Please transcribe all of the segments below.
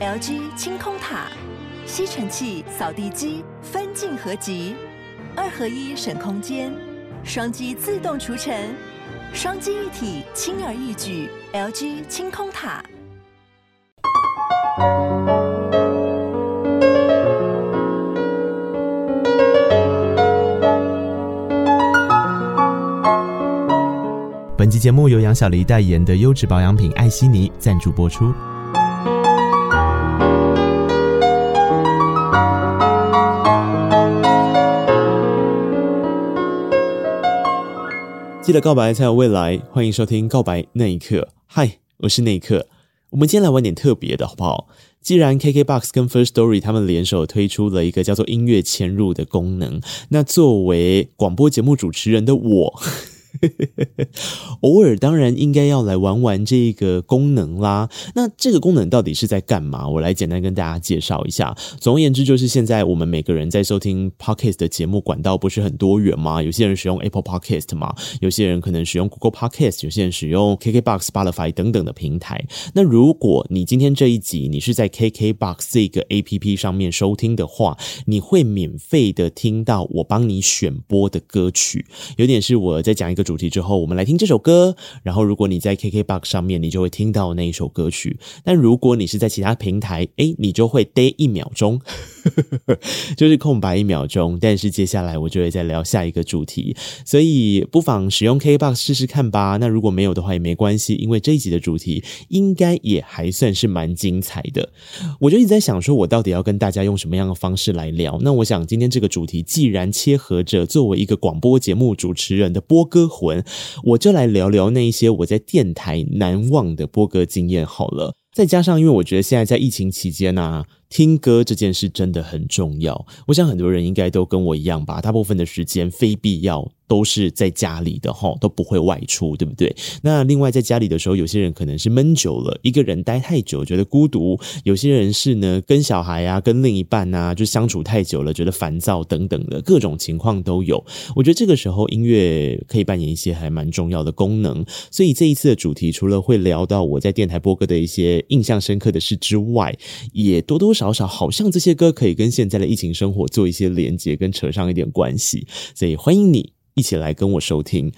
LG 清空塔，吸尘器、扫地机分镜合集，二合一省空间，双击自动除尘，双击一体轻而易举。LG 清空塔。本期节目由杨小黎代言的优质保养品艾希尼赞助播出。记得告白才有未来，欢迎收听《告白那一刻》。嗨，我是那一刻。我们今天来玩点特别的，好不好？既然 KKBOX 跟 First Story 他们联手推出了一个叫做音乐嵌入的功能，那作为广播节目主持人的我。偶尔当然应该要来玩玩这个功能啦。那这个功能到底是在干嘛？我来简单跟大家介绍一下。总而言之，就是现在我们每个人在收听 Podcast 的节目管道不是很多元吗？有些人使用 Apple Podcast 嘛，有些人可能使用 Google Podcast，有些人使用 KKBOX、Spotify 等等的平台。那如果你今天这一集你是在 KKBOX 这个 APP 上面收听的话，你会免费的听到我帮你选播的歌曲。有点是我在讲一个。主题之后，我们来听这首歌。然后，如果你在 KKBOX 上面，你就会听到那一首歌曲。但如果你是在其他平台，诶，你就会待一秒钟，就是空白一秒钟。但是接下来我就会再聊下一个主题，所以不妨使用 KKBOX 试试看吧。那如果没有的话也没关系，因为这一集的主题应该也还算是蛮精彩的。我就一直在想，说我到底要跟大家用什么样的方式来聊？那我想今天这个主题既然切合着作为一个广播节目主持人的播歌魂，我就来聊聊那一些我在电台难忘的播歌经验好了。再加上，因为我觉得现在在疫情期间啊，听歌这件事真的很重要。我想很多人应该都跟我一样吧，大部分的时间非必要。都是在家里的齁，都不会外出，对不对？那另外在家里的时候，有些人可能是闷久了，一个人待太久，觉得孤独；有些人是呢，跟小孩啊，跟另一半啊，就相处太久了，觉得烦躁等等的各种情况都有。我觉得这个时候音乐可以扮演一些还蛮重要的功能。所以这一次的主题，除了会聊到我在电台播歌的一些印象深刻的事之外，也多多少少少好像这些歌可以跟现在的疫情生活做一些连接，跟扯上一点关系。所以欢迎你。一起来跟我收听。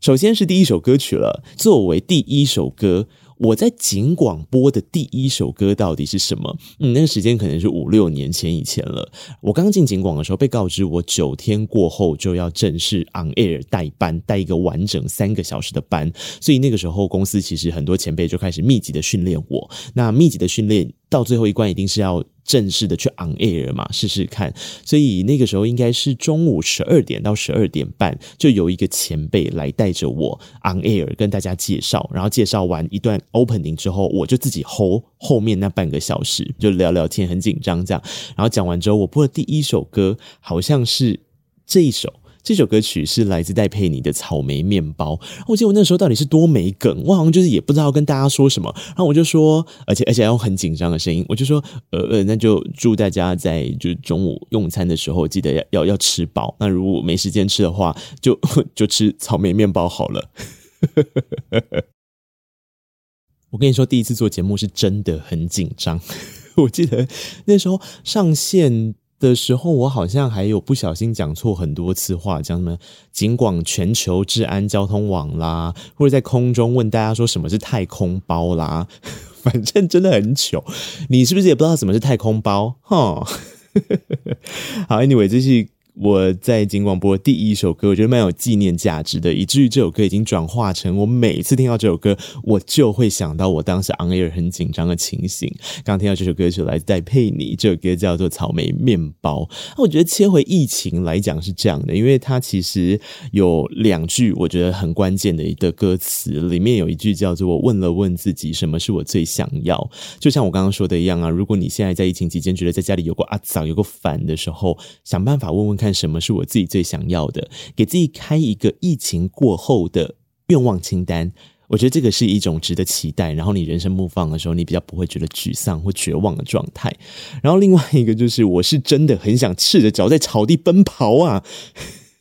首先是第一首歌曲了。作为第一首歌，我在警广播的第一首歌到底是什么？嗯，那个时间可能是五六年前以前了。我刚进警广的时候，被告知我九天过后就要正式 on air 带班，带一个完整三个小时的班。所以那个时候，公司其实很多前辈就开始密集的训练我。那密集的训练到最后一关，一定是要。正式的去 on air 嘛，试试看。所以那个时候应该是中午十二点到十二点半，就有一个前辈来带着我 on air 跟大家介绍，然后介绍完一段 opening 之后，我就自己 hold 后面那半个小时，就聊聊天，很紧张这样。然后讲完之后，我播的第一首歌好像是这一首。这首歌曲是来自戴佩妮的《草莓面包》。我记得我那时候到底是多没梗，我好像就是也不知道跟大家说什么。然后我就说，而且而且用很紧张的声音，我就说，呃呃，那就祝大家在就中午用餐的时候记得要要要吃饱。那如果没时间吃的话，就 就吃草莓面包好了。我跟你说，第一次做节目是真的很紧张。我记得那时候上线。的时候，我好像还有不小心讲错很多次话，讲什么“尽管全球治安交通网”啦，或者在空中问大家说什么是太空包啦，反正真的很糗。你是不是也不知道什么是太空包？哈，好，Anyway，这是。我在金广播第一首歌，我觉得蛮有纪念价值的，以至于这首歌已经转化成我每次听到这首歌，我就会想到我当时 on air 很紧张的情形。刚听到这首歌曲来自戴佩妮，这首歌叫做《草莓面包》。我觉得切回疫情来讲是这样的，因为它其实有两句我觉得很关键的一个歌词，里面有一句叫做“我问了问自己，什么是我最想要”。就像我刚刚说的一样啊，如果你现在在疫情期间觉得在家里有个阿早、有个烦的时候，想办法问问看。看什么是我自己最想要的，给自己开一个疫情过后的愿望清单。我觉得这个是一种值得期待，然后你人生目放的时候，你比较不会觉得沮丧或绝望的状态。然后另外一个就是，我是真的很想赤着脚在草地奔跑啊！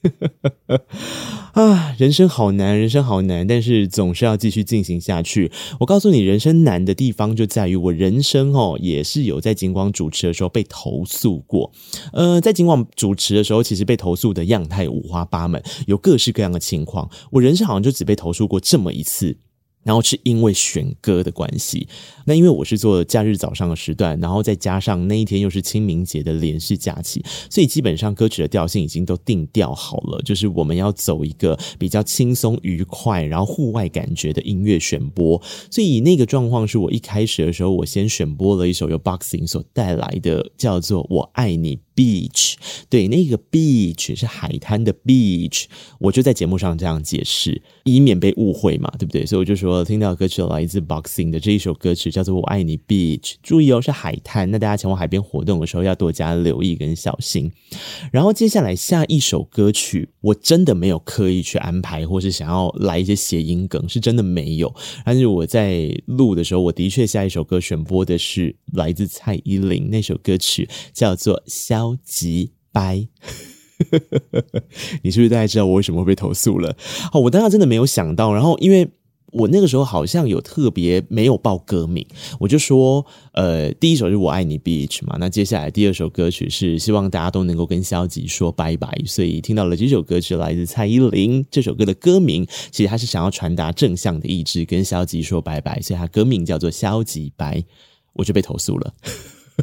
啊，人生好难，人生好难，但是总是要继续进行下去。我告诉你，人生难的地方就在于我人生哦，也是有在警广主持的时候被投诉过。呃，在警广主持的时候，其实被投诉的样态五花八门，有各式各样的情况。我人生好像就只被投诉过这么一次。然后是因为选歌的关系，那因为我是做假日早上的时段，然后再加上那一天又是清明节的连续假期，所以基本上歌曲的调性已经都定调好了，就是我们要走一个比较轻松愉快，然后户外感觉的音乐选播。所以那个状况是我一开始的时候，我先选播了一首由 Boxing 所带来的，叫做《我爱你》。Beach，对，那个 beach 是海滩的 beach，我就在节目上这样解释，以免被误会嘛，对不对？所以我就说，听到歌曲来自 Boxing 的这一首歌曲叫做《我爱你 Beach》，注意哦，是海滩，那大家前往海边活动的时候要多加留意跟小心。然后接下来下一首歌曲，我真的没有刻意去安排，或是想要来一些谐音梗，是真的没有。但是我在录的时候，我的确下一首歌选播的是来自蔡依林那首歌曲，叫做《消》。超级白，你是不是大概知道我为什么会被投诉了？哦，我当时真的没有想到。然后，因为我那个时候好像有特别没有报歌名，我就说，呃，第一首是我爱你 Beach 嘛，那接下来第二首歌曲是希望大家都能够跟消极说拜拜。所以听到了这首歌曲来自蔡依林，这首歌的歌名其实他是想要传达正向的意志，跟消极说拜拜，所以他歌名叫做消极白，我就被投诉了。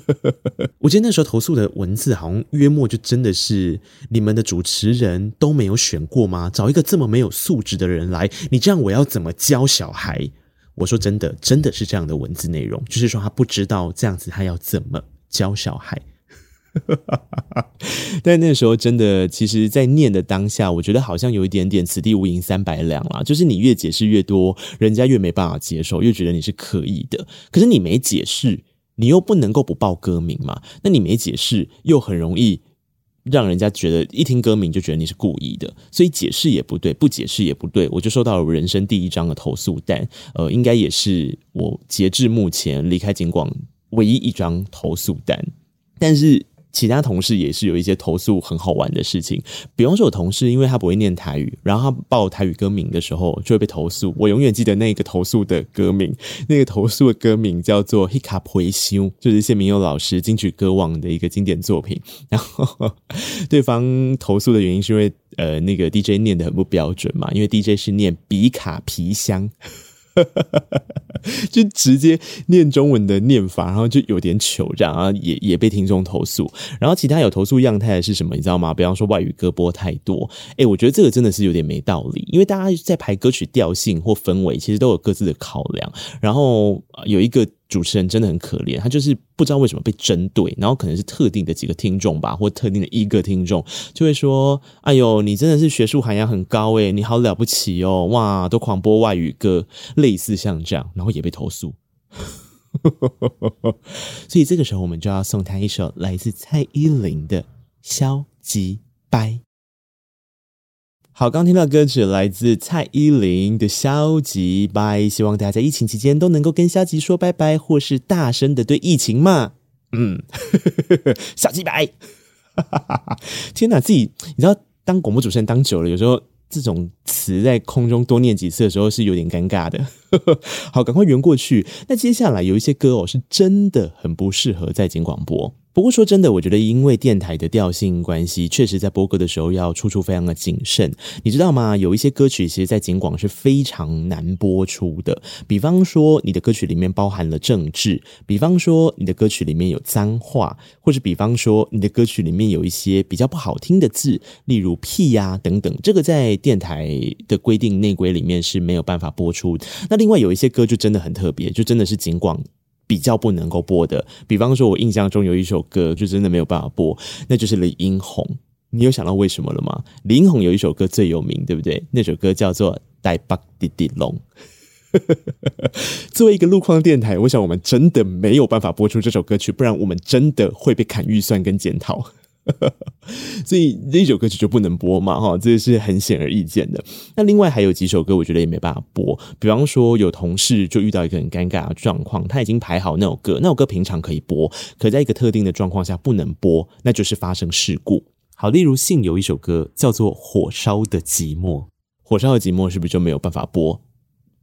我记得那时候投诉的文字好像约莫就真的是你们的主持人都没有选过吗？找一个这么没有素质的人来，你这样我要怎么教小孩？我说真的，真的是这样的文字内容，就是说他不知道这样子他要怎么教小孩。但那时候真的，其实，在念的当下，我觉得好像有一点点“此地无银三百两”啦，就是你越解释越多，人家越没办法接受，越觉得你是刻意的。可是你没解释。你又不能够不报歌名嘛？那你没解释，又很容易让人家觉得一听歌名就觉得你是故意的，所以解释也不对，不解释也不对，我就收到了我人生第一张的投诉单，呃，应该也是我截至目前离开警广唯一一张投诉单，但是。其他同事也是有一些投诉很好玩的事情，比方说，我同事因为他不会念台语，然后他报台语歌名的时候就会被投诉。我永远记得那个投诉的歌名，那个投诉的歌名叫做《Hiccup 回修》，就是谢明佑老师金曲歌王的一个经典作品。然后对方投诉的原因是因为呃那个 DJ 念得很不标准嘛，因为 DJ 是念比卡皮箱。就直接念中文的念法，然后就有点糗，然后也也被听众投诉。然后其他有投诉样态的是什么？你知道吗？比方说外语歌播太多，诶，我觉得这个真的是有点没道理，因为大家在排歌曲调性或氛围，其实都有各自的考量。然后有一个。主持人真的很可怜，他就是不知道为什么被针对，然后可能是特定的几个听众吧，或特定的一个听众就会说：“哎呦，你真的是学术涵养很高诶，你好了不起哦，哇，都狂播外语歌，类似像这样，然后也被投诉。”所以这个时候，我们就要送他一首来自蔡依林的《消极掰》。好，刚听到歌曲来自蔡依林的《消极拜》，希望大家在疫情期间都能够跟消极说拜拜，或是大声的对疫情骂，嗯，消极拜。天哪，自己你知道，当广播主持人当久了，有时候这种词在空中多念几次的时候是有点尴尬的。好，赶快圆过去。那接下来有一些歌哦，是真的很不适合在警广播。不过说真的，我觉得因为电台的调性关系，确实在播歌的时候要处处非常的谨慎。你知道吗？有一些歌曲其实，在警广是非常难播出的。比方说，你的歌曲里面包含了政治；比方说，你的歌曲里面有脏话；或者比方说，你的歌曲里面有一些比较不好听的字，例如“屁呀”等等。这个在电台的规定内规里面是没有办法播出。那另外有一些歌就真的很特别，就真的是警广。比较不能够播的，比方说，我印象中有一首歌就真的没有办法播，那就是李英宏。你有想到为什么了吗？林英宏有一首歌最有名，对不对？那首歌叫做《带巴滴滴龙》。作为一个路况电台，我想我们真的没有办法播出这首歌曲，不然我们真的会被砍预算跟检讨。所以那首歌曲就不能播嘛，哈，这是很显而易见的。那另外还有几首歌，我觉得也没办法播。比方说，有同事就遇到一个很尴尬的状况，他已经排好那首歌，那首歌平常可以播，可在一个特定的状况下不能播，那就是发生事故。好，例如信有一首歌叫做《火烧的寂寞》，火烧的寂寞是不是就没有办法播？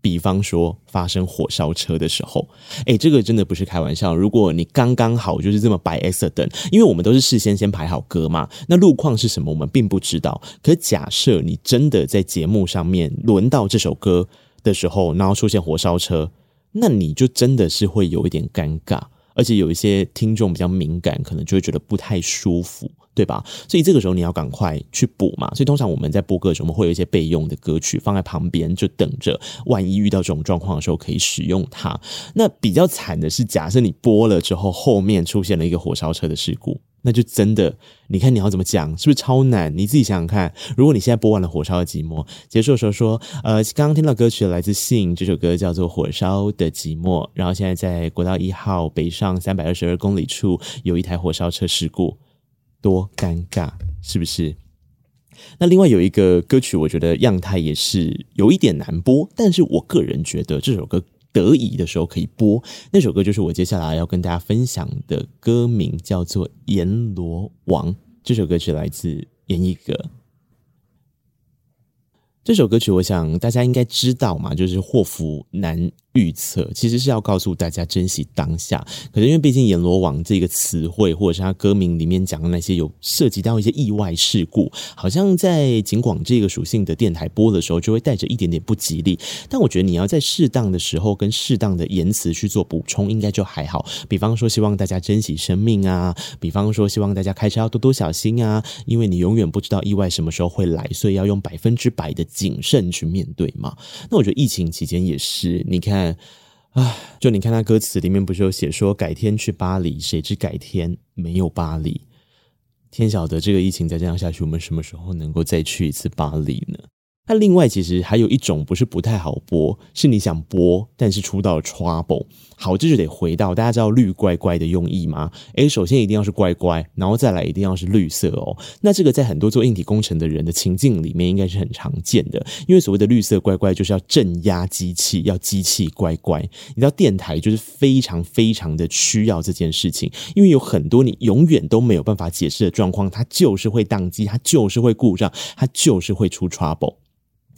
比方说发生火烧车的时候，诶，这个真的不是开玩笑。如果你刚刚好就是这么摆 accident，因为我们都是事先先排好歌嘛，那路况是什么我们并不知道。可假设你真的在节目上面轮到这首歌的时候，然后出现火烧车，那你就真的是会有一点尴尬。而且有一些听众比较敏感，可能就会觉得不太舒服，对吧？所以这个时候你要赶快去补嘛。所以通常我们在播歌的时候，我们会有一些备用的歌曲放在旁边，就等着万一遇到这种状况的时候可以使用它。那比较惨的是，假设你播了之后，后面出现了一个火烧车的事故。那就真的，你看你要怎么讲，是不是超难？你自己想想看，如果你现在播完了《火烧的寂寞》，结束的时候说，呃，刚刚听到歌曲来自信，这首歌叫做《火烧的寂寞》，然后现在在国道一号北上三百二十二公里处有一台火烧车事故，多尴尬，是不是？那另外有一个歌曲，我觉得样态也是有一点难播，但是我个人觉得这首歌。得意的时候可以播那首歌，就是我接下来要跟大家分享的歌名，叫做《阎罗王》。这首歌曲来自阎奕格。这首歌曲，我想大家应该知道嘛，就是祸福难预测，其实是要告诉大家珍惜当下。可是因为毕竟阎罗王这个词汇，或者是他歌名里面讲的那些有涉及到一些意外事故，好像在警广这个属性的电台播的时候，就会带着一点点不吉利。但我觉得你要在适当的时候跟适当的言辞去做补充，应该就还好。比方说，希望大家珍惜生命啊；比方说，希望大家开车要多多小心啊，因为你永远不知道意外什么时候会来，所以要用百分之百的。谨慎去面对嘛？那我觉得疫情期间也是，你看，啊，就你看他歌词里面不是有写说改天去巴黎，谁知改天没有巴黎？天晓得这个疫情再这样下去，我们什么时候能够再去一次巴黎呢？那另外其实还有一种不是不太好播，是你想播，但是出到 trouble。好，这就得回到大家知道绿乖乖的用意吗？诶，首先一定要是乖乖，然后再来一定要是绿色哦。那这个在很多做硬体工程的人的情境里面，应该是很常见的。因为所谓的绿色乖乖，就是要镇压机器，要机器乖乖。你知道电台就是非常非常的需要这件事情，因为有很多你永远都没有办法解释的状况，它就是会宕机，它就是会故障，它就是会出 trouble。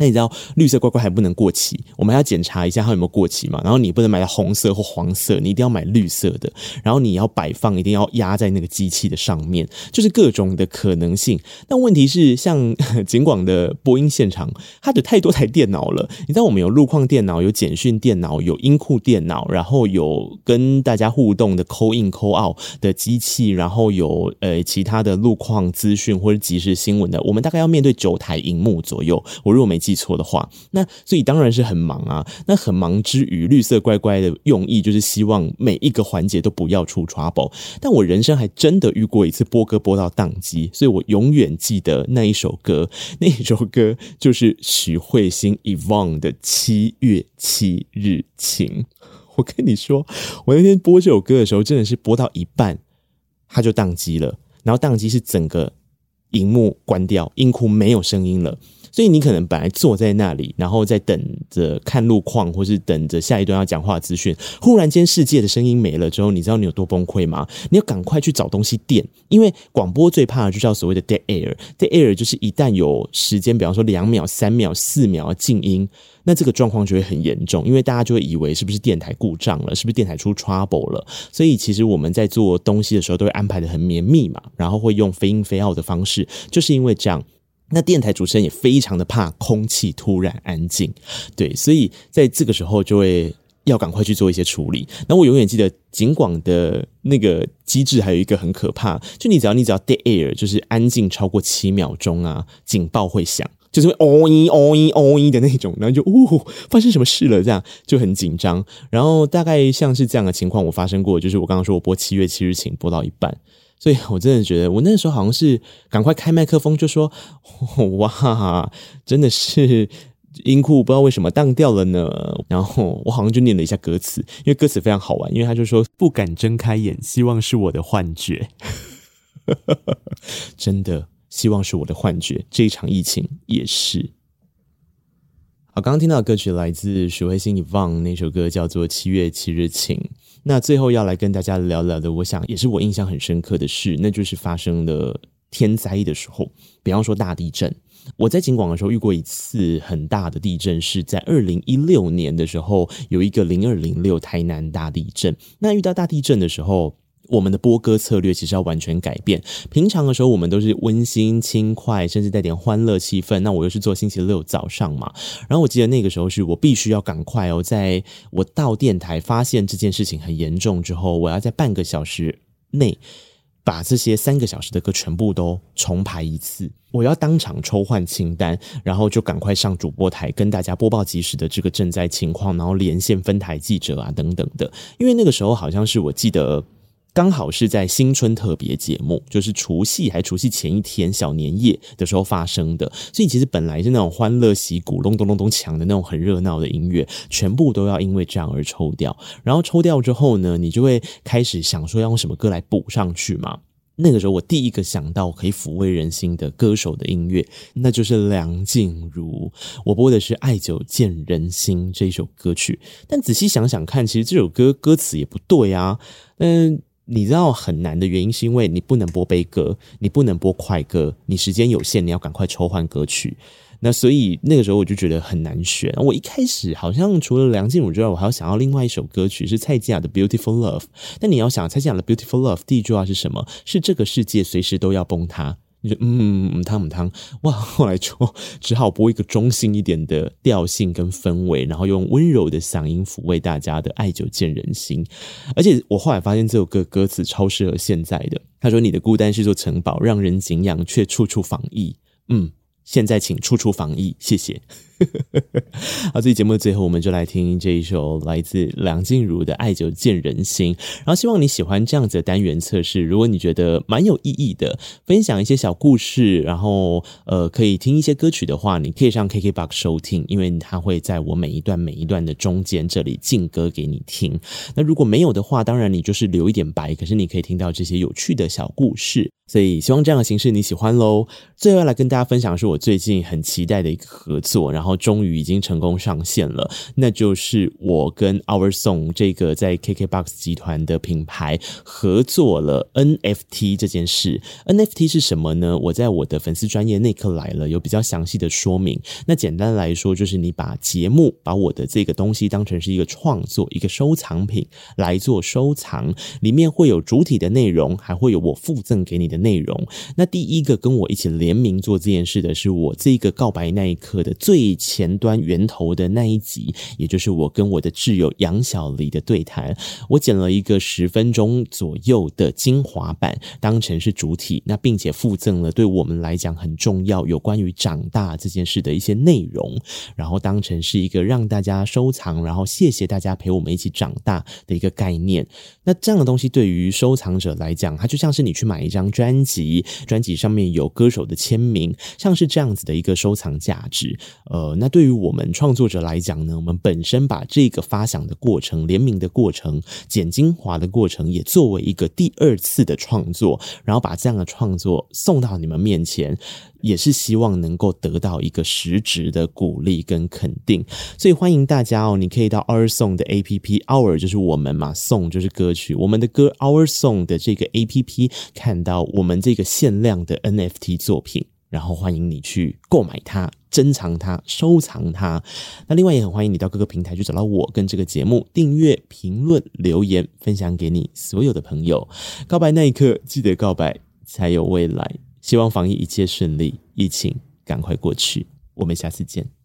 那你知道绿色乖乖还不能过期，我们还要检查一下它有没有过期嘛？然后你不能买到红色或黄色，你一定要买绿色的。然后你要摆放，一定要压在那个机器的上面，就是各种的可能性。但问题是，像 景广的播音现场，它有太多台电脑了。你知道我们有路况电脑，有简讯电脑，有音库电脑，然后有跟大家互动的 call in call out 的机器，然后有呃其他的路况资讯或者即时新闻的。我们大概要面对九台荧幕左右。我如果没记。记错的话，那所以当然是很忙啊。那很忙之余，绿色乖乖的用意就是希望每一个环节都不要出 trouble。但我人生还真的遇过一次播歌播到宕机，所以我永远记得那一首歌。那一首歌就是许慧欣 e v o n 的《七月七日晴》。我跟你说，我那天播这首歌的时候，真的是播到一半，它就宕机了。然后宕机是整个荧幕关掉，音库没有声音了。所以你可能本来坐在那里，然后在等着看路况，或是等着下一段要讲话资讯。忽然间，世界的声音没了之后，你知道你有多崩溃吗？你要赶快去找东西垫，因为广播最怕的就叫所谓的 dead air。dead air 就是一旦有时间，比方说两秒、三秒、四秒静音，那这个状况就会很严重，因为大家就会以为是不是电台故障了，是不是电台出 trouble 了。所以其实我们在做东西的时候，都会安排得很绵密嘛，然后会用飞音飞奥的方式，就是因为这样。那电台主持人也非常的怕空气突然安静，对，所以在这个时候就会要赶快去做一些处理。那我永远记得警广的那个机制还有一个很可怕，就你只要你只要 dead air，就是安静超过七秒钟啊，警报会响，就是会哦一哦一哦一的那种，然后就呜发生什么事了，这样就很紧张。然后大概像是这样的情况，我发生过，就是我刚刚说我播七月七日晴播到一半。所以我真的觉得，我那时候好像是赶快开麦克风，就说：“哇，真的是音库不知道为什么当掉了呢？”然后我好像就念了一下歌词，因为歌词非常好玩，因为他就说：“不敢睁开眼，希望是我的幻觉。”真的希望是我的幻觉，这一场疫情也是。好，刚刚听到歌曲来自许慧欣 Yvonne，那首歌叫做《七月七日晴》。那最后要来跟大家聊聊的，我想也是我印象很深刻的事，那就是发生了天灾的时候，比方说大地震。我在警广的时候遇过一次很大的地震，是在二零一六年的时候，有一个零二零六台南大地震。那遇到大地震的时候，我们的播歌策略其实要完全改变。平常的时候，我们都是温馨、轻快，甚至带点欢乐气氛。那我又是做星期六早上嘛，然后我记得那个时候是我必须要赶快哦，在我到电台发现这件事情很严重之后，我要在半个小时内。把这些三个小时的歌全部都重排一次，我要当场抽换清单，然后就赶快上主播台跟大家播报及时的这个赈灾情况，然后连线分台记者啊等等的。因为那个时候好像是我记得刚好是在新春特别节目，就是除夕还除夕前一天小年夜的时候发生的，所以其实本来是那种欢乐喜鼓隆咚隆咚锵的那种很热闹的音乐，全部都要因为这样而抽掉。然后抽掉之后呢，你就会开始想说要用什么歌来补上去嘛。那个时候，我第一个想到可以抚慰人心的歌手的音乐，那就是梁静茹。我播的是《爱久见人心》这首歌曲。但仔细想想看，其实这首歌歌词也不对啊。嗯，你知道很难的原因是因为你不能播悲歌，你不能播快歌，你时间有限，你要赶快抽换歌曲。那所以那个时候我就觉得很难选。我一开始好像除了梁静茹之外，我还要想要另外一首歌曲是蔡健雅的《Beautiful Love》。但你要想蔡健雅的《Beautiful Love》第一句话是什么？是这个世界随时都要崩塌。你就嗯嗯汤嗯汤哇！后来就只好播一个中性一点的调性跟氛围，然后用温柔的嗓音抚慰大家的爱久见人心。而且我后来发现这首歌歌词超适合现在的。他说：“你的孤单是座城堡，让人景仰，却处处防疫。”嗯。现在请处处防疫，谢谢。好，这期节目的最后，我们就来听这一首来自梁静茹的《爱久见人心》。然后，希望你喜欢这样子的单元测试。如果你觉得蛮有意义的，分享一些小故事，然后呃，可以听一些歌曲的话，你可以上 KKBOX 收听，因为它会在我每一段每一段的中间这里进歌给你听。那如果没有的话，当然你就是留一点白，可是你可以听到这些有趣的小故事。所以，希望这样的形式你喜欢喽。最后来跟大家分享是我最近很期待的一个合作，然后终于已经成功上线了，那就是我跟 Our Song 这个在 KKBOX 集团的品牌合作了 NFT 这件事。NFT 是什么呢？我在我的粉丝专业那刻来了有比较详细的说明。那简单来说，就是你把节目把我的这个东西当成是一个创作、一个收藏品来做收藏，里面会有主体的内容，还会有我附赠给你的。内容，那第一个跟我一起联名做这件事的是我这个告白那一刻的最前端源头的那一集，也就是我跟我的挚友杨小黎的对谈。我剪了一个十分钟左右的精华版，当成是主体，那并且附赠了对我们来讲很重要有关于长大这件事的一些内容，然后当成是一个让大家收藏，然后谢谢大家陪我们一起长大的一个概念。那这样的东西对于收藏者来讲，它就像是你去买一张专。辑，专辑上面有歌手的签名，像是这样子的一个收藏价值。呃，那对于我们创作者来讲呢，我们本身把这个发想的过程、联名的过程、剪精华的过程，也作为一个第二次的创作，然后把这样的创作送到你们面前。也是希望能够得到一个实质的鼓励跟肯定，所以欢迎大家哦，你可以到 Our Song 的 APP，Our 就是我们嘛，Song 就是歌曲，我们的歌 Our Song 的这个 APP 看到我们这个限量的 NFT 作品，然后欢迎你去购买它、珍藏它、收藏它。那另外也很欢迎你到各个平台去找到我跟这个节目，订阅、评论、留言，分享给你所有的朋友。告白那一刻，记得告白，才有未来。希望防疫一切顺利，疫情赶快过去。我们下次见。